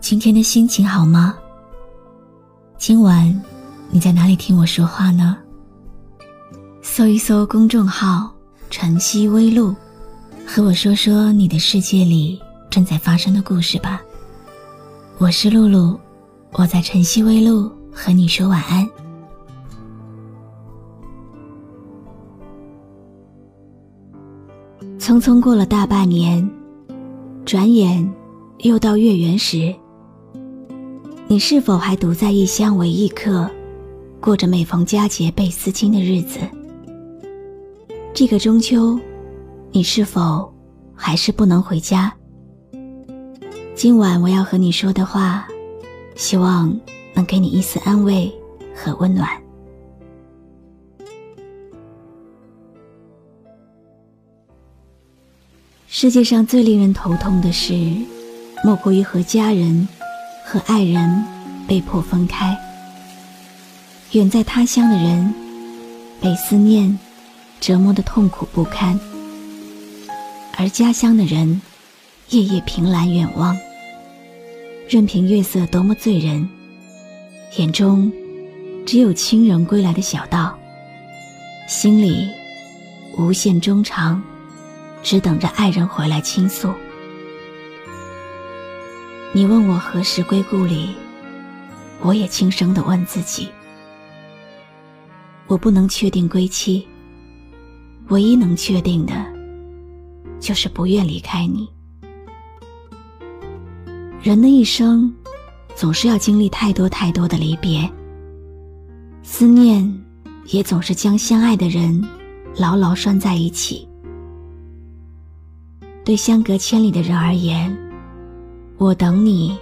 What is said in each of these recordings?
今天的心情好吗？今晚你在哪里听我说话呢？搜一搜公众号“晨曦微露”，和我说说你的世界里正在发生的故事吧。我是露露，我在晨曦微露和你说晚安。匆匆过了大半年，转眼又到月圆时。你是否还独在异乡为异客，过着每逢佳节倍思亲的日子？这个中秋，你是否还是不能回家？今晚我要和你说的话，希望能给你一丝安慰和温暖。世界上最令人头痛的事，莫过于和家人。和爱人被迫分开，远在他乡的人被思念折磨的痛苦不堪，而家乡的人夜夜凭栏远望，任凭月色多么醉人，眼中只有亲人归来的小道，心里无限衷肠，只等着爱人回来倾诉。你问我何时归故里，我也轻声的问自己。我不能确定归期，唯一能确定的，就是不愿离开你。人的一生，总是要经历太多太多的离别，思念也总是将相爱的人牢牢拴在一起。对相隔千里的人而言。我等你，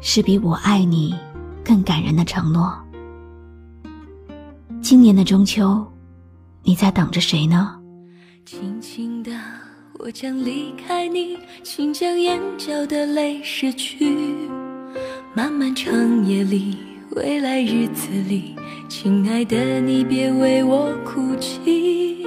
是比我爱你更感人的承诺。今年的中秋，你在等着谁呢？轻轻的，我将离开你，请将眼角的泪拭去。漫漫长夜里，未来日子里，亲爱的你别为我哭泣。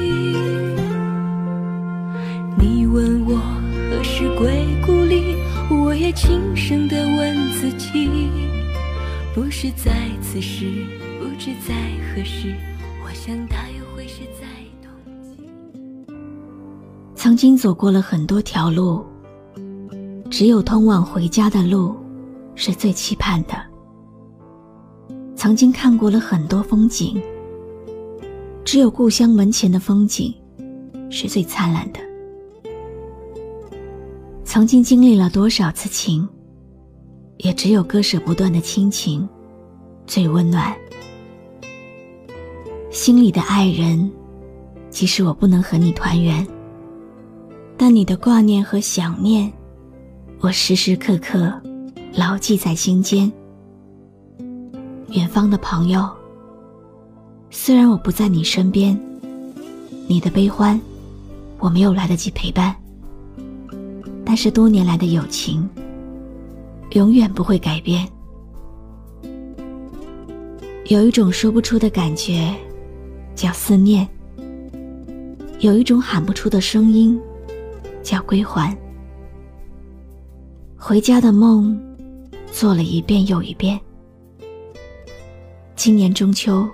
问我何时归故里，我也轻声地问自己。不是在此时，不知在何时，我想大约会是在冬季。曾经走过了很多条路，只有通往回家的路是最期盼的。曾经看过了很多风景，只有故乡门前的风景是最灿烂的。曾经经历了多少次情，也只有割舍不断的亲情最温暖。心里的爱人，即使我不能和你团圆，但你的挂念和想念，我时时刻刻牢记在心间。远方的朋友，虽然我不在你身边，你的悲欢，我没有来得及陪伴。但是多年来的友情，永远不会改变。有一种说不出的感觉，叫思念；有一种喊不出的声音，叫归还。回家的梦，做了一遍又一遍。今年中秋，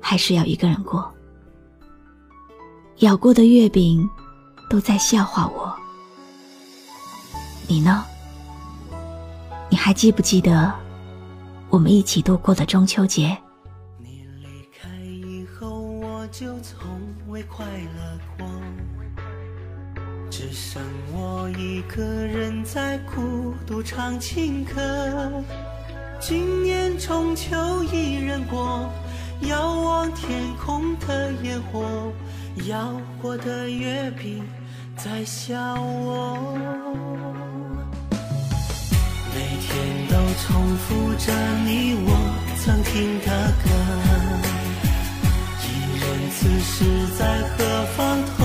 还是要一个人过。咬过的月饼，都在笑话我。你呢？你还记不记得我们一起度过的中秋节。你离开以后，我就从未快乐过，只剩我一个人在孤独唱情歌。今年中秋一人过，遥望天空的烟火，要过的月饼在笑我。重复着你我曾听的歌，一人此时在何方？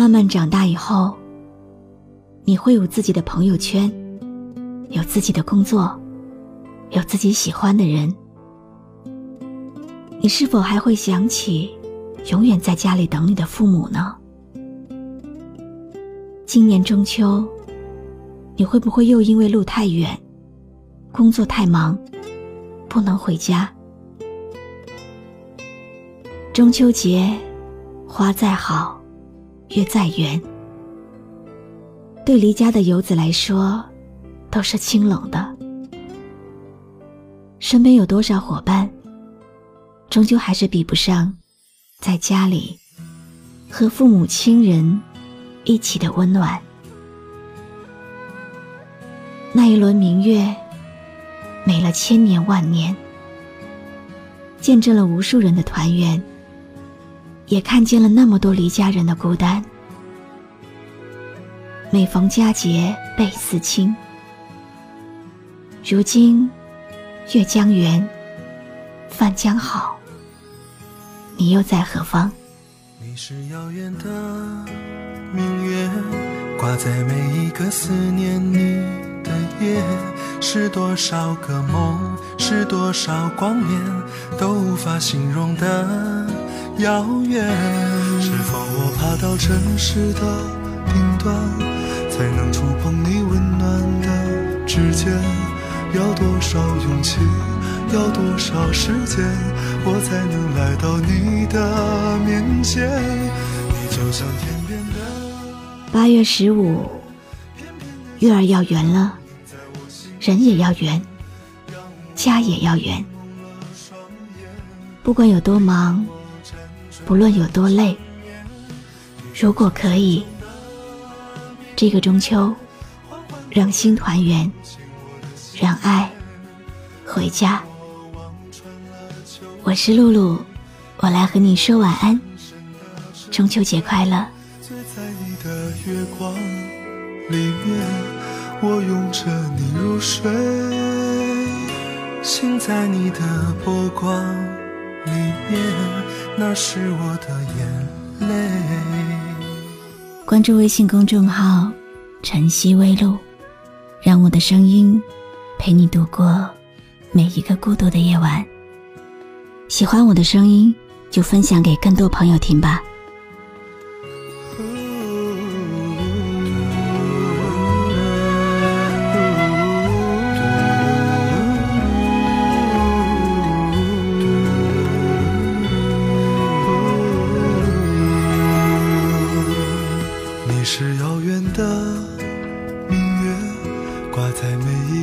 慢慢长大以后，你会有自己的朋友圈，有自己的工作，有自己喜欢的人。你是否还会想起永远在家里等你的父母呢？今年中秋，你会不会又因为路太远，工作太忙，不能回家？中秋节，花再好，月再圆，对离家的游子来说，都是清冷的。身边有多少伙伴，终究还是比不上在家里和父母亲人一起的温暖。那一轮明月，美了千年万年，见证了无数人的团圆，也看见了那么多离家人的孤单。每逢佳节倍思亲，如今月将圆，饭将好，你又在何方？你是遥远的明月，挂在每一个思念你的夜。是多少个梦，是多少光年，都无法形容的遥远。是否我爬到城市的顶端，才能触碰你温暖的指尖？要多少勇气，要多少时间，我才能来到你的面前？你就像天边的八月十五，月儿要圆了，人也要圆，家也要圆。不管有多忙，不论有多累，如果可以，这个中秋，让心团圆，让爱回家。我是露露，我来和你说晚安，中秋节快乐。里面，我拥着你入睡，醒在你的波光里面，那是我的眼泪。关注微信公众号“晨曦微露”，让我的声音陪你度过每一个孤独的夜晚。喜欢我的声音，就分享给更多朋友听吧。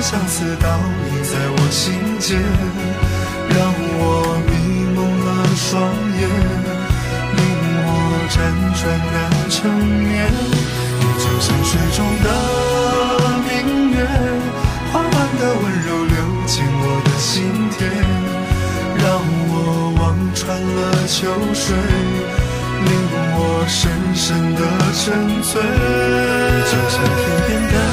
相思倒映在我心间，让我迷蒙了双眼，令我辗转难成眠。你就像水中的明月，缓缓的温柔流进我的心田，让我望穿了秋水，令我深深的沉醉。就像天边的。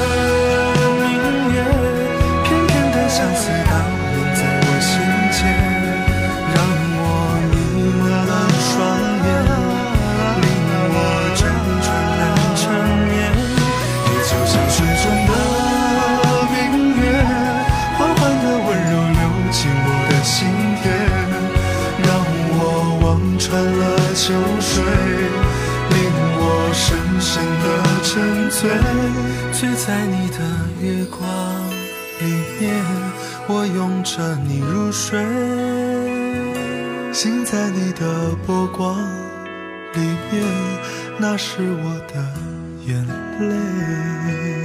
令我深深的沉醉醉在你的月光里面我拥着你入睡。醒在你的波光里面那是我的眼泪。